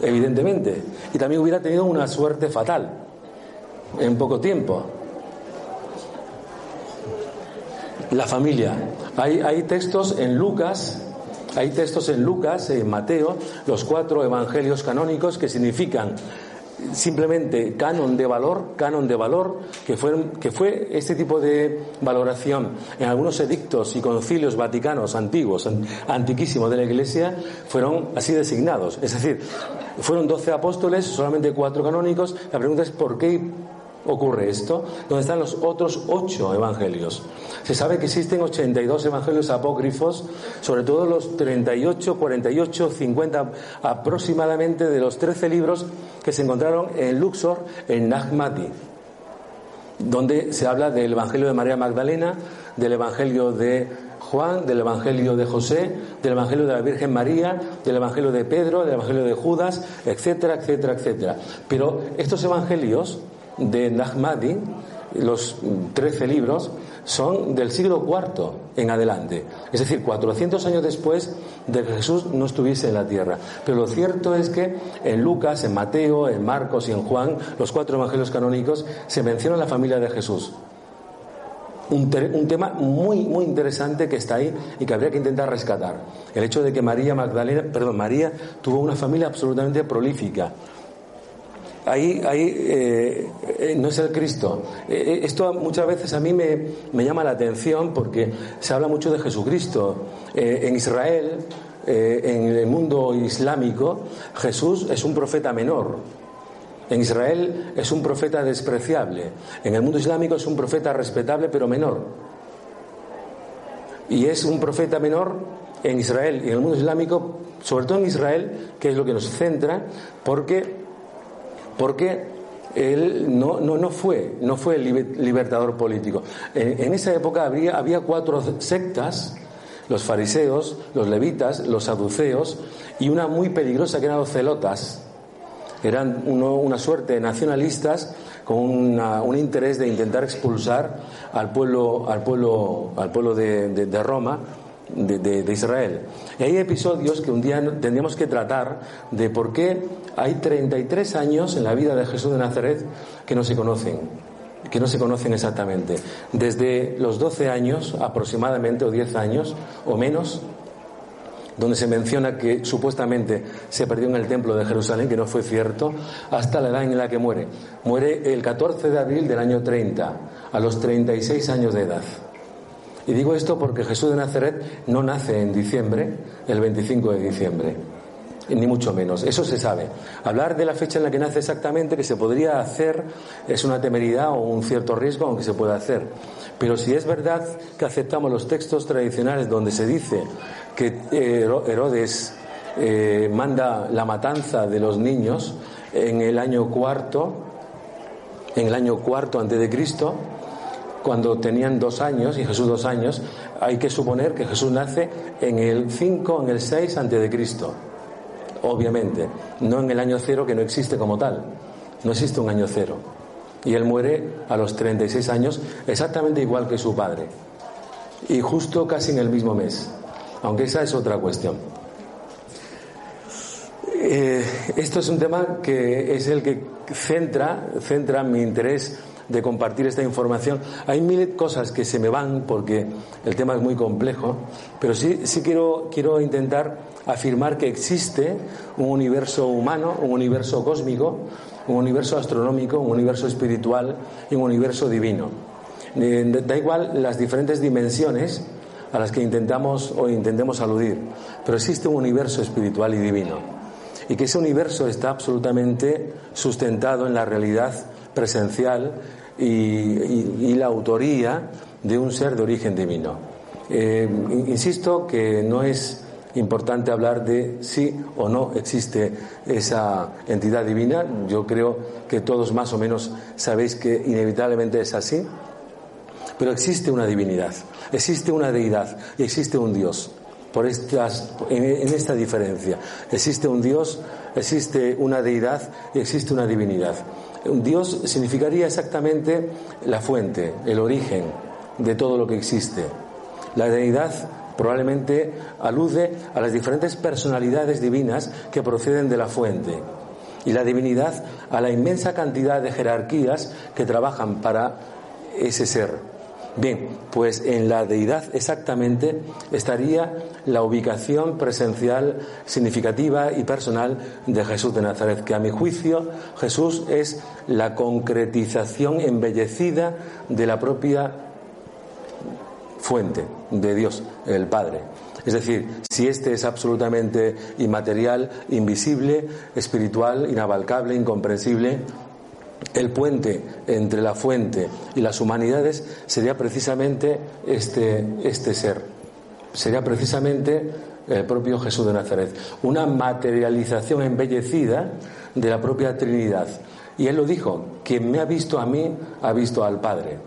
evidentemente. Y también hubiera tenido una suerte fatal en poco tiempo. La familia. Hay, textos en Lucas hay textos en Lucas, en Mateo, los cuatro evangelios canónicos que significan simplemente canon de valor, canon de valor, que fue, que fue este tipo de valoración en algunos edictos y concilios vaticanos antiguos, antiquísimos de la Iglesia, fueron así designados. Es decir, fueron doce apóstoles, solamente cuatro canónicos. La pregunta es ¿por qué ocurre esto? ¿Dónde están los otros ocho evangelios? Se sabe que existen 82 evangelios apócrifos, sobre todo los 38, 48, 50 aproximadamente de los 13 libros que se encontraron en Luxor, en Nahmati, donde se habla del evangelio de María Magdalena, del evangelio de Juan, del Evangelio de José, del Evangelio de la Virgen María, del Evangelio de Pedro, del Evangelio de Judas, etcétera, etcétera, etcétera. Pero estos Evangelios de Nahmadi, los trece libros, son del siglo IV en adelante. Es decir, 400 años después de que Jesús no estuviese en la tierra. Pero lo cierto es que en Lucas, en Mateo, en Marcos y en Juan, los cuatro evangelios canónicos, se menciona la familia de Jesús. Un, un, tema muy, muy interesante que está ahí y que habría que intentar rescatar. El hecho de que María Magdalena, perdón, María tuvo una familia absolutamente prolífica ahí, ahí eh, eh, no es el Cristo. Eh, esto muchas veces a mí me, llama la atención porque se habla mucho de Jesucristo. en Israel, en el mundo islámico, Jesús es un profeta menor. En Israel es un profeta despreciable. En el mundo islámico es un profeta respetable pero menor. Y es un profeta menor en Israel y en el mundo islámico, sobre todo en Israel, que es lo que nos centra, porque porque él no, no, no, fue, no fue el libertador político. En, esa época había, cuatro sectas, los fariseos, los levitas, los saduceos y una muy peligrosa que eran los celotas. Eran una suerte de nacionalistas con un interés de intentar expulsar al pueblo, al pueblo, al pueblo de Roma de, Israel. Y hay episodios que un día tendríamos que tratar de por qué hay 33 años en la vida de Jesús de Nazaret que no se conocen, que no se conocen exactamente. Desde los 12 años aproximadamente, o 10 años, o menos, donde se menciona que supuestamente se perdió en el templo de Jerusalén, que no fue cierto, hasta la edad en la que muere. Muere el 14 de abril del año 30, a los 36 años de edad. Y digo esto porque Jesús de Nazaret no nace en diciembre, el 25 de diciembre, ni mucho menos. Eso se sabe. Hablar de la fecha en la que nace exactamente, que se podría hacer, es una temeridad o un cierto riesgo, aunque se pueda hacer. Pero si es verdad que aceptamos los textos tradicionales donde se dice que eh, Herodes eh, manda la matanza de los niños en el año cuarto, en el año cuarto antes de Cristo, cuando tenían dos años, y Jesús dos años, hay que suponer que Jesús nace en el 5, en el 6 antes de Cristo. Obviamente, no en el año cero que no existe como tal. No existe un año cero. Y él muere a los 36 años, exactamente igual que su padre. Y justo casi en el mismo mes. Aunque esa es otra cuestión. Eh, esto es un tema que es el que centra, centra mi interés de compartir esta información. Hay mil cosas que se me van porque el tema es muy complejo, pero sí, sí quiero, quiero intentar afirmar que existe un universo humano, un universo cósmico, un universo astronómico, un universo espiritual y un universo divino. Eh, da igual las diferentes dimensiones a las que intentamos o intentemos aludir, pero existe un universo espiritual y divino. Y que ese universo está absolutamente sustentado en la realidad presencial y, la autoría de un ser de origen divino. Eh, insisto que no es importante hablar de si o no existe esa entidad divina. Yo creo que todos más o menos sabéis que inevitablemente es así. Pero existe una divinidad, existe una deidad y existe un Dios. por estas, en, esta diferencia. Existe un Dios, existe una deidad y existe una divinidad. Dios significaría exactamente la fuente, el origen de todo lo que existe. La deidad probablemente alude a las diferentes personalidades divinas que proceden de la fuente y la divinidad a la inmensa cantidad de jerarquías que trabajan para ese ser. Bien, pues en la deidad exactamente estaría la ubicación presencial significativa y personal de Jesús de Nazaret, que a mi juicio Jesús es la concretización embellecida de la propia fuente de Dios, el Padre. Es decir, si este es absolutamente inmaterial, invisible, espiritual, inabalcable, incomprensible, el puente entre la fuente y las humanidades sería precisamente este, este ser, sería precisamente el propio Jesús de Nazaret, una materialización embellecida de la propia Trinidad. Y él lo dijo, quien me ha visto a mí, ha visto al Padre.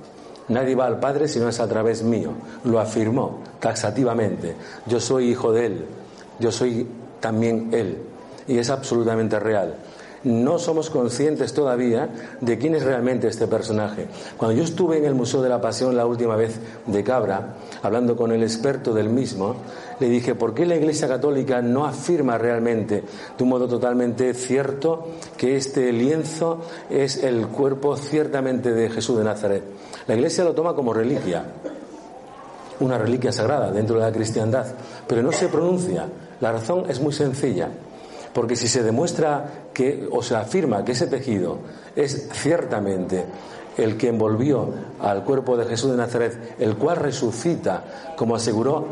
Nadie va al Padre si no es a través mío. Lo afirmó taxativamente. Yo soy hijo de Él. Yo soy también Él. Y es absolutamente real no somos conscientes todavía de quién es realmente este personaje. Cuando yo estuve en el Museo de la Pasión la última vez de Cabra, hablando con el experto del mismo, le dije, ¿por qué la Iglesia Católica no afirma realmente, de un modo totalmente cierto, que este lienzo es el cuerpo ciertamente de Jesús de Nazaret? La Iglesia lo toma como reliquia, una reliquia sagrada dentro de la cristiandad, pero no se pronuncia. La razón es muy sencilla. Porque si se demuestra que, o se afirma que ese tejido es ciertamente el que envolvió al cuerpo de Jesús de Nazaret, el cual resucita, como aseguró,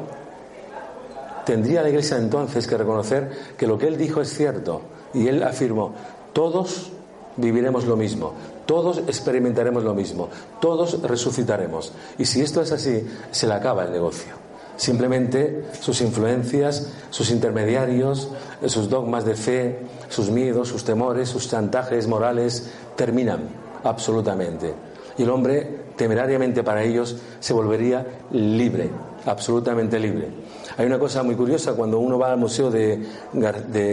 tendría la Iglesia entonces que reconocer que lo que él dijo es cierto. Y él afirmó, todos viviremos lo mismo, todos experimentaremos lo mismo, todos resucitaremos. Y si esto es así, se le acaba el negocio. Simplemente sus influencias, sus intermediarios, sus dogmas de fe, sus miedos, sus temores, sus chantajes morales terminan absolutamente. Y el hombre, temerariamente para ellos, se volvería libre, absolutamente libre. Hay una cosa muy curiosa, cuando uno va al Museo de,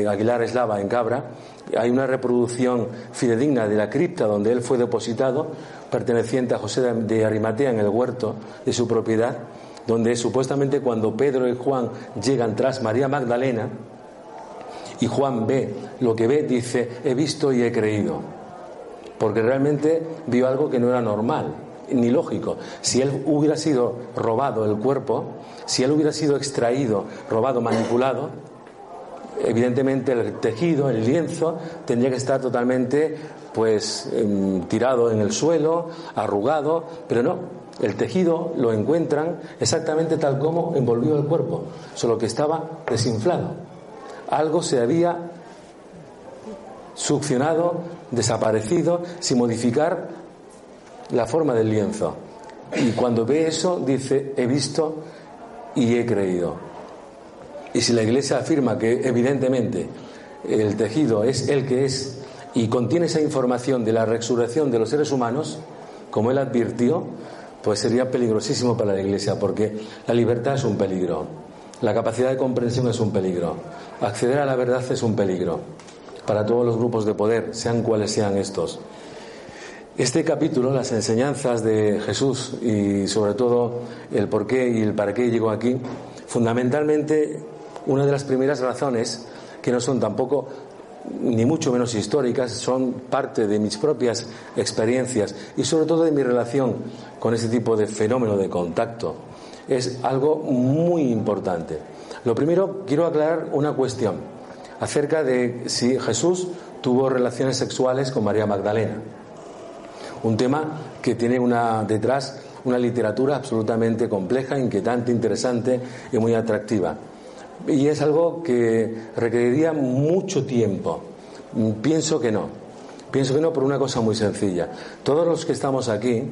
Aguilar Eslava en Cabra, hay una reproducción fidedigna de la cripta donde él fue depositado, perteneciente a José de Arimatea en el huerto de su propiedad, donde supuestamente cuando Pedro y Juan llegan tras María Magdalena y Juan ve lo que ve, dice, he visto y he creído, porque realmente vio algo que no era normal ni lógico. Si él hubiera sido robado el cuerpo, si él hubiera sido extraído, robado, manipulado, evidentemente el tejido, el lienzo, tendría que estar totalmente pues em, tirado en el suelo, arrugado, pero no, el tejido lo encuentran exactamente tal como envolvió el cuerpo, solo que estaba desinflado. Algo se había succionado, desaparecido, sin modificar la forma del lienzo. Y cuando ve eso, dice, he visto y he creído. Y si la Iglesia afirma que evidentemente el tejido es el que es y contiene esa información de la resurrección de los seres humanos, como él advirtió, pues sería peligrosísimo para la Iglesia, porque la libertad es un peligro, la capacidad de comprensión es un peligro, acceder a la verdad es un peligro para todos los grupos de poder, sean cuales sean estos. Este capítulo, las enseñanzas de Jesús y sobre todo el por qué y el para qué llegó aquí, fundamentalmente una de las primeras razones, que no son tampoco ni mucho menos históricas, son parte de mis propias experiencias y sobre todo de mi relación con ese tipo de fenómeno de contacto. Es algo muy importante. Lo primero, quiero aclarar una cuestión acerca de si Jesús tuvo relaciones sexuales con María Magdalena. Un tema que tiene una, detrás una literatura absolutamente compleja, inquietante, interesante y muy atractiva. Y es algo que requeriría mucho tiempo. Pienso que no. Pienso que no por una cosa muy sencilla. Todos los que estamos aquí,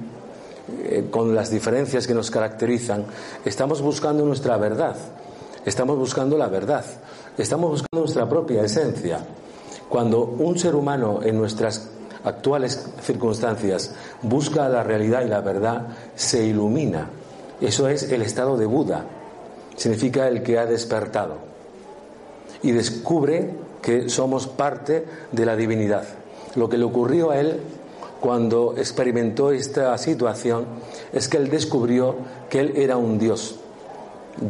eh, con las diferencias que nos caracterizan, estamos buscando nuestra verdad. Estamos buscando la verdad. Estamos buscando nuestra propia esencia. Cuando un ser humano en nuestras actuales circunstancias busca la realidad y la verdad, se ilumina. Eso es el estado de Buda significa el que ha despertado y descubre que somos parte de la divinidad. Lo que le ocurrió a él cuando experimentó esta situación es que él descubrió que él era un Dios.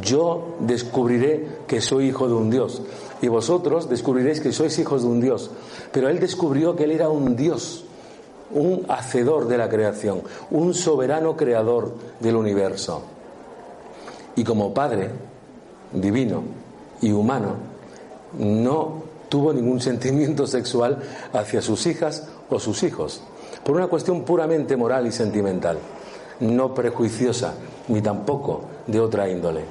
Yo descubriré que soy hijo de un Dios y vosotros descubriréis que sois hijos de un Dios. Pero él descubrió que él era un Dios, un hacedor de la creación, un soberano creador del universo. Y como Padre divino y humano, no tuvo ningún sentimiento sexual hacia sus hijas o sus hijos, por una cuestión puramente moral y sentimental, no prejuiciosa, ni tampoco de otra índole.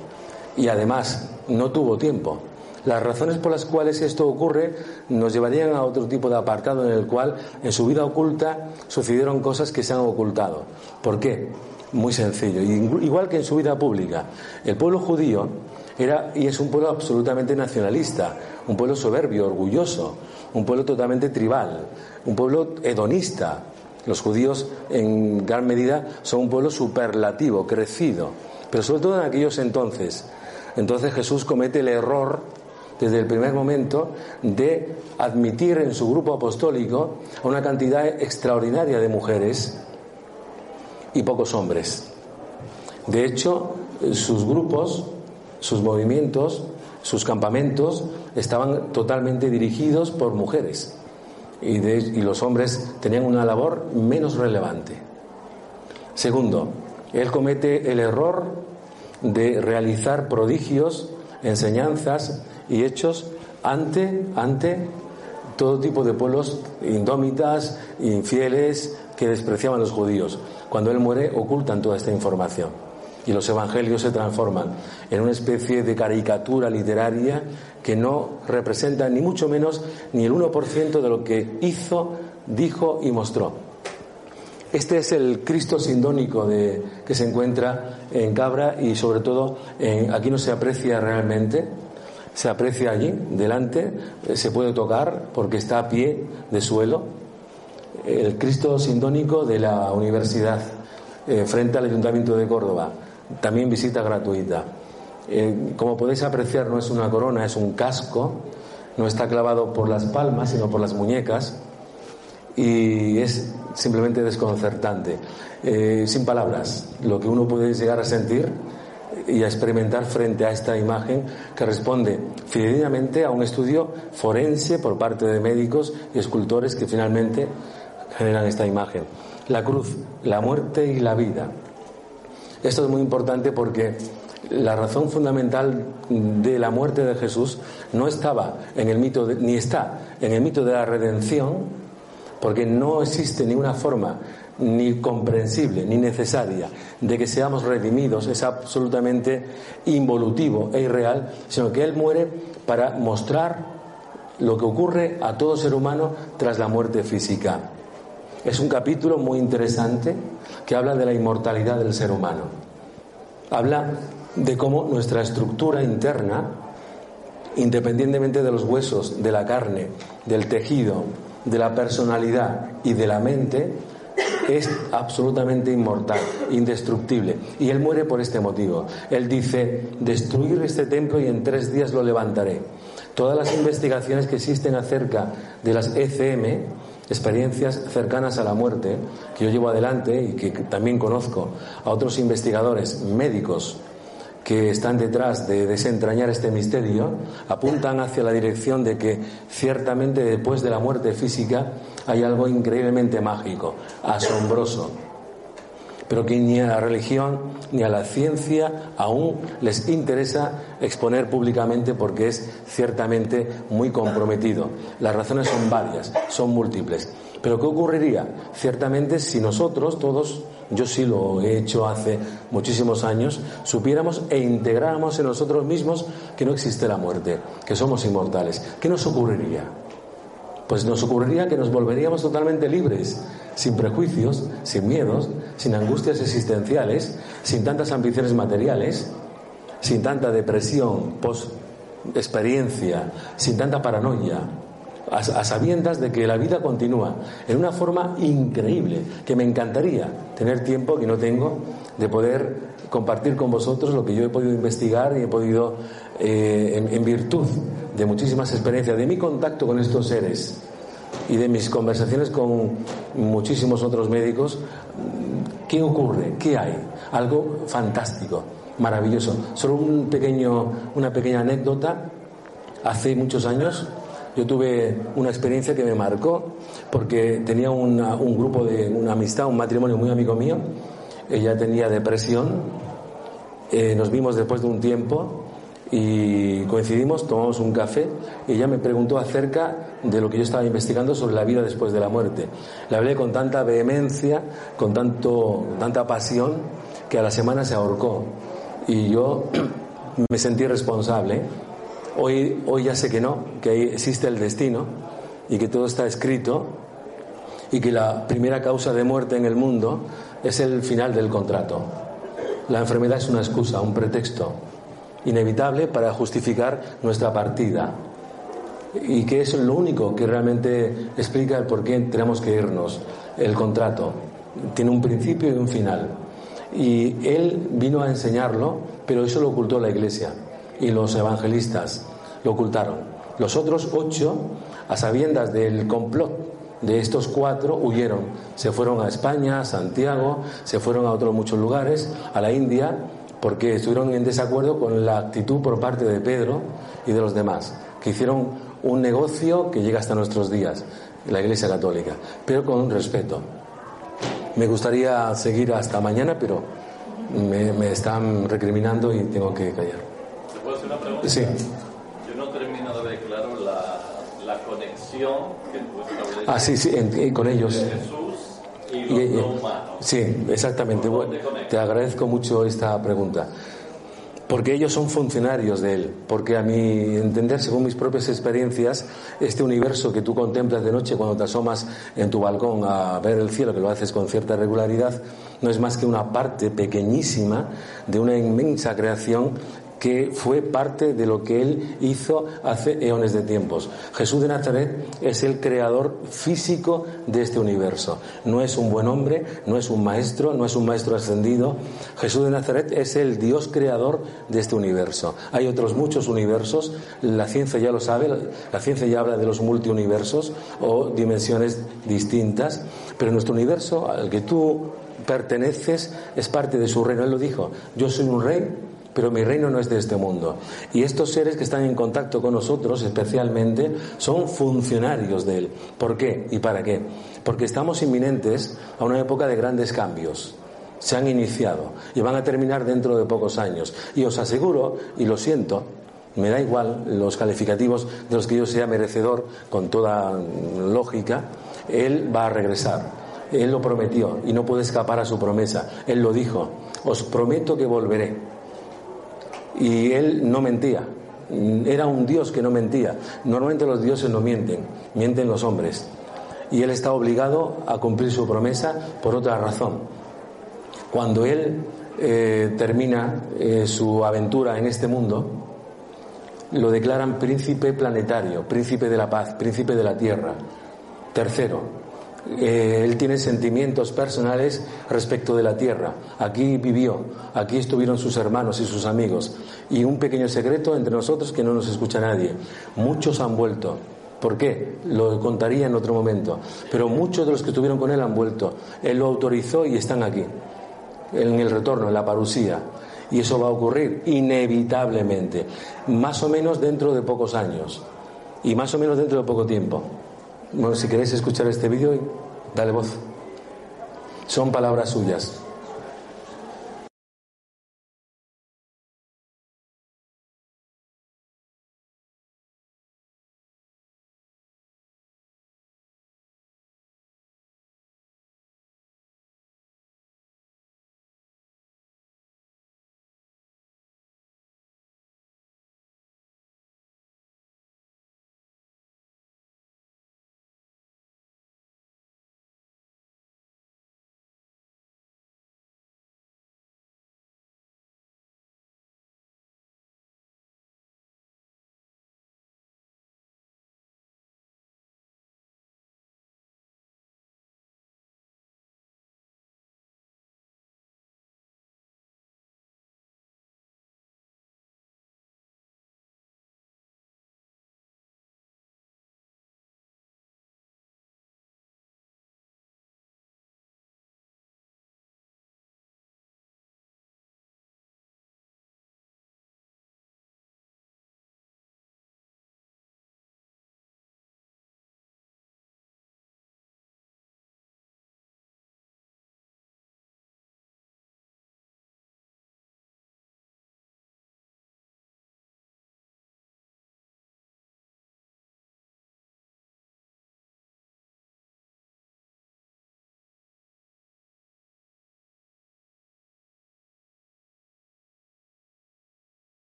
Y además no tuvo tiempo. Las razones por las cuales esto ocurre nos llevarían a otro tipo de apartado en el cual en su vida oculta sucedieron cosas que se han ocultado. ¿Por qué? Muy sencillo. Igual que en su vida pública. El pueblo judío era y es un pueblo absolutamente nacionalista, un pueblo soberbio, orgulloso, un pueblo totalmente tribal, un pueblo hedonista. Los judíos en gran medida son un pueblo superlativo, crecido, pero sobre todo en aquellos entonces. Entonces Jesús comete el error desde el primer momento de admitir en su grupo apostólico a una cantidad extraordinaria de mujeres y pocos hombres. De hecho, sus grupos, sus movimientos, sus campamentos estaban totalmente dirigidos por mujeres y, los hombres tenían una labor menos relevante. Segundo, él comete el error de realizar prodigios, enseñanzas y hechos ante, ante todo tipo de pueblos indómitas, infieles, que despreciaban los judíos. Cuando él muere, ocultan toda esta información. Y los evangelios se transforman en una especie de caricatura literaria que no representa ni mucho menos ni el 1% de lo que hizo, dijo y mostró. Este es el Cristo sindónico que se encuentra en Cabra y sobre todo aquí no se aprecia realmente, se aprecia allí, delante, eh, se puede tocar porque está a pie de suelo. El Cristo sindónico de la universidad eh, frente al Ayuntamiento de Córdoba, también visita gratuita. Eh, como podéis apreciar, no es una corona, es un casco, no está clavado por las palmas, sino por las muñecas, y es simplemente desconcertante. Eh, sin palabras, lo que uno puede llegar a sentir y a experimentar frente a esta imagen que responde fidedigamente a un estudio forense por parte de médicos y escultores que finalmente generan esta imagen. La cruz, la muerte y la vida. Esto es muy importante porque la razón fundamental de la muerte de Jesús no estaba en el mito, ni está en el mito de la redención, porque no existe ninguna forma ni comprensible ni necesaria de que seamos redimidos, es absolutamente involutivo e irreal, sino que Él muere para mostrar lo que ocurre a todo ser humano tras la muerte física. Es un capítulo muy interesante que habla de la inmortalidad del ser humano. Habla de cómo nuestra estructura interna, independientemente de los huesos, de la carne, del tejido, de la personalidad y de la mente, es absolutamente inmortal, indestructible. Y él muere por este motivo. Él dice, destruir este templo y en tres días lo levantaré. Todas las investigaciones que existen acerca de las ECM, experiencias cercanas a la muerte, que yo llevo adelante y que también conozco a otros investigadores médicos que están detrás de desentrañar este misterio apuntan hacia la dirección de que ciertamente después de la muerte física hay algo increíblemente mágico, asombroso, pero que ni a la religión ni a la ciencia aún les interesa exponer públicamente porque es ciertamente muy comprometido. Las razones son varias, son múltiples. Pero ¿qué ocurriría? Ciertamente si nosotros todos yo sí lo he hecho hace muchísimos años, supiéramos e integráramos en nosotros mismos que no existe la muerte, que somos inmortales. ¿Qué nos ocurriría? Pues nos ocurriría que nos volveríamos totalmente libres, sin prejuicios, sin miedos, sin angustias existenciales, sin tantas ambiciones materiales, sin tanta depresión post experiencia, sin tanta paranoia, a, sabiendas de que la vida continúa en una forma increíble, que me encantaría tener tiempo que no tengo de poder compartir con vosotros lo que yo he podido investigar y he podido, eh, en, virtud de muchísimas experiencias, de mi contacto con estos seres y de mis conversaciones con muchísimos otros médicos, ¿qué ocurre? ¿Qué hay? Algo fantástico, maravilloso. Solo un pequeño, una pequeña anécdota. Hace muchos años yo tuve una experiencia que me marcó porque tenía un grupo de una amistad, un matrimonio muy amigo mío. Ella tenía depresión. Eh, nos vimos después de un tiempo y coincidimos, tomamos un café y ella me preguntó acerca de lo que yo estaba investigando sobre la vida después de la muerte. Le hablé con tanta vehemencia, con tanto, tanta pasión, que a la semana se ahorcó. Y yo me sentí responsable Hoy, hoy ya sé que no, que existe el destino y que todo está escrito y que la primera causa de muerte en el mundo es el final del contrato. La enfermedad es una excusa, un pretexto inevitable para justificar nuestra partida y que es lo único que realmente explica el por qué tenemos que irnos. El contrato tiene un principio y un final. Y él vino a enseñarlo, pero eso lo ocultó la Iglesia y los evangelistas lo ocultaron. Los otros ocho, a sabiendas del complot de estos cuatro, huyeron. Se fueron a España, a Santiago, se fueron a otros muchos lugares, a la India, porque estuvieron en desacuerdo con la actitud por parte de Pedro y de los demás, que hicieron un negocio que llega hasta nuestros días, la Iglesia Católica, pero con respeto. Me gustaría seguir hasta mañana, pero me, me están recriminando y tengo que callar. Sí. Yo no termino de ver claro la, la conexión que ah, sí, sí, con ellos. Jesús y. Sí, exactamente. te agradezco mucho esta pregunta. Porque ellos son funcionarios de Él. Porque a mi entender, según mis propias experiencias, este universo que tú contemplas de noche cuando te asomas en tu balcón a ver el cielo, que lo haces con cierta regularidad, no es más que una parte pequeñísima de una inmensa creación que fue parte de lo que él hizo hace eones de tiempos. Jesús de Nazaret es el creador físico de este universo. No es un buen hombre, no es un maestro, no es un maestro ascendido. Jesús de Nazaret es el Dios creador de este universo. Hay otros muchos universos, la ciencia ya lo sabe, la ciencia ya habla de los multiuniversos o dimensiones distintas, pero nuestro universo al que tú perteneces es parte de su reino. Él lo dijo, yo soy un rey pero mi reino no es de este mundo. Y estos seres que están en contacto con nosotros especialmente son funcionarios de Él. ¿Por qué y para qué? Porque estamos inminentes a una época de grandes cambios. Se han iniciado y van a terminar dentro de pocos años. Y os aseguro, y lo siento, me da igual los calificativos de los que yo sea merecedor, con toda lógica, Él va a regresar. Él lo prometió y no puede escapar a su promesa. Él lo dijo, os prometo que volveré y él no mentía. Era un Dios que no mentía. Normalmente los dioses no mienten, mienten los hombres. Y él está obligado a cumplir su promesa por otra razón. Cuando él eh, termina eh, su aventura en este mundo, lo declaran príncipe planetario, príncipe de la paz, príncipe de la tierra. Tercero, eh, él tiene sentimientos personales respecto de la tierra. Aquí vivió, aquí estuvieron sus hermanos y sus amigos. Y un pequeño secreto entre nosotros que no nos escucha nadie. Muchos han vuelto. ¿Por qué? Lo contaría en otro momento. Pero muchos de los que estuvieron con él han vuelto. Él lo autorizó y están aquí. En el retorno, en la parusía. Y eso va a ocurrir inevitablemente. Más o menos dentro de pocos años. Y más o menos dentro de poco tiempo. Bueno, si queréis escuchar este vídeo, dale voz. Son palabras suyas.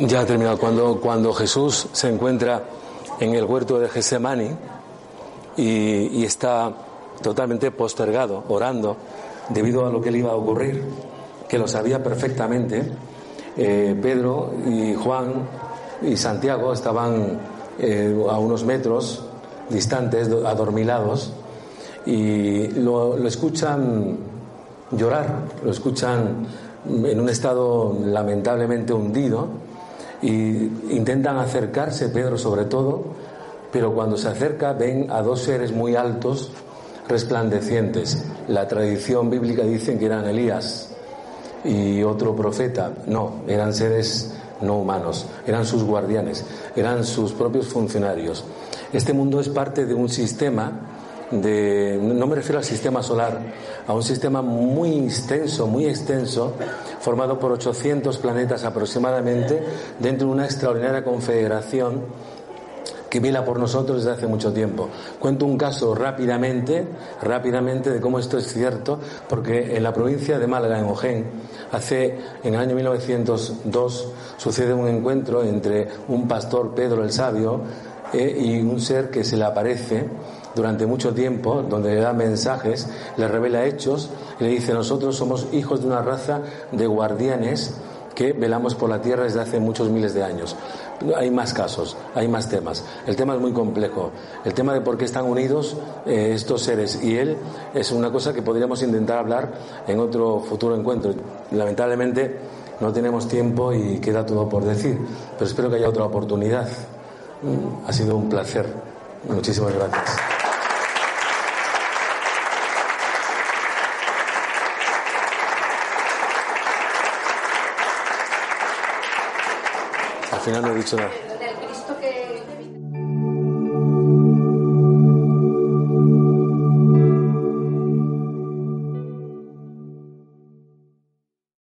Ya ha terminado. Cuando, cuando Jesús se encuentra en el huerto de Gesemani y, está totalmente postergado, orando, debido a lo que le iba a ocurrir, que lo sabía perfectamente, eh, Pedro y Juan y Santiago estaban eh, a unos metros distantes, adormilados, y lo, lo escuchan llorar, lo escuchan en un estado lamentablemente hundido y intentan acercarse, Pedro sobre todo, pero cuando se acerca ven a dos seres muy altos, resplandecientes. La tradición bíblica dice que eran Elías y otro profeta. No, eran seres no humanos, eran sus guardianes, eran sus propios funcionarios. Este mundo es parte de un sistema de, no me refiero al sistema solar, a un sistema muy extenso, muy extenso, formado por 800 planetas aproximadamente, dentro de una extraordinaria confederación que vela por nosotros desde hace mucho tiempo. Cuento un caso rápidamente, rápidamente de cómo esto es cierto, porque en la provincia de Málaga, en Ojén, hace, en el año 1902, sucede un encuentro entre un pastor, Pedro el Sabio, eh, y un ser que se le aparece durante mucho tiempo, donde le da mensajes, le revela hechos y le dice, nosotros somos hijos de una raza de guardianes que velamos por la tierra desde hace muchos miles de años. Hay más casos, hay más temas. El tema es muy complejo. El tema de por qué están unidos eh, estos seres y él es una cosa que podríamos intentar hablar en otro futuro encuentro. Lamentablemente no tenemos tiempo y queda todo por decir, pero espero que haya otra oportunidad. Mm, ha sido un placer. Muchísimas gracias. Al final no he